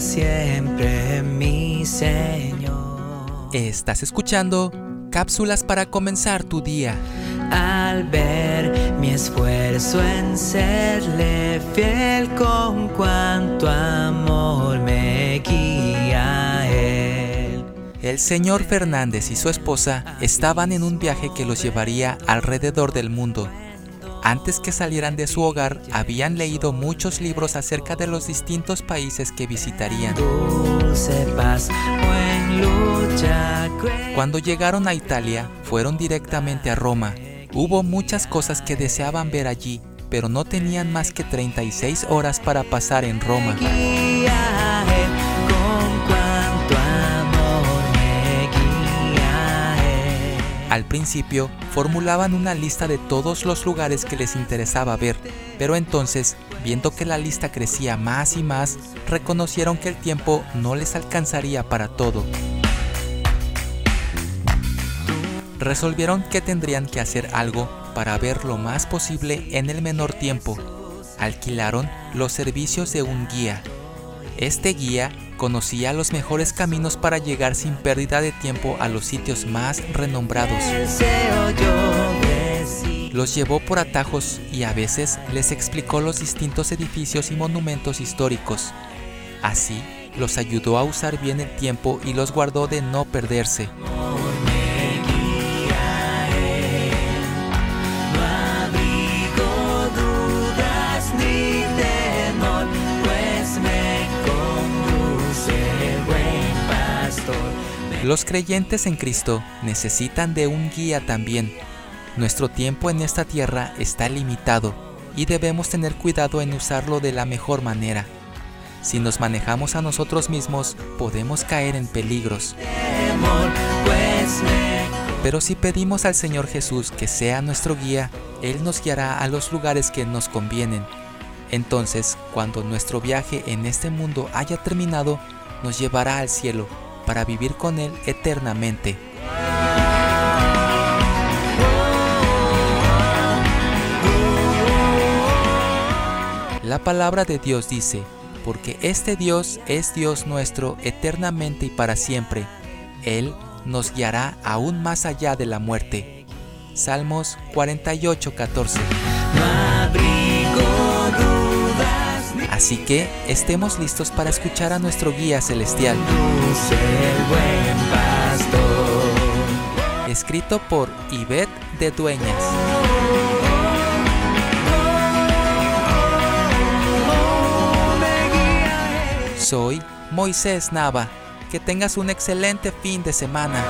siempre, mi Señor. Estás escuchando cápsulas para comenzar tu día. Al ver mi esfuerzo en serle fiel con cuanto amor me guía él. El señor Fernández y su esposa estaban en un viaje que los llevaría alrededor del mundo. Antes que salieran de su hogar, habían leído muchos libros acerca de los distintos países que visitarían. Cuando llegaron a Italia, fueron directamente a Roma. Hubo muchas cosas que deseaban ver allí, pero no tenían más que 36 horas para pasar en Roma. Al principio, formulaban una lista de todos los lugares que les interesaba ver, pero entonces, viendo que la lista crecía más y más, reconocieron que el tiempo no les alcanzaría para todo. Resolvieron que tendrían que hacer algo para ver lo más posible en el menor tiempo. Alquilaron los servicios de un guía. Este guía conocía los mejores caminos para llegar sin pérdida de tiempo a los sitios más renombrados. Los llevó por atajos y a veces les explicó los distintos edificios y monumentos históricos. Así, los ayudó a usar bien el tiempo y los guardó de no perderse. Los creyentes en Cristo necesitan de un guía también. Nuestro tiempo en esta tierra está limitado y debemos tener cuidado en usarlo de la mejor manera. Si nos manejamos a nosotros mismos, podemos caer en peligros. Pero si pedimos al Señor Jesús que sea nuestro guía, Él nos guiará a los lugares que nos convienen. Entonces, cuando nuestro viaje en este mundo haya terminado, nos llevará al cielo para vivir con Él eternamente. La palabra de Dios dice, porque este Dios es Dios nuestro eternamente y para siempre. Él nos guiará aún más allá de la muerte. Salmos 48, 14. Así que estemos listos para escuchar a nuestro guía celestial. Escrito por Ivette de Dueñas. Soy Moisés Nava. Que tengas un excelente fin de semana.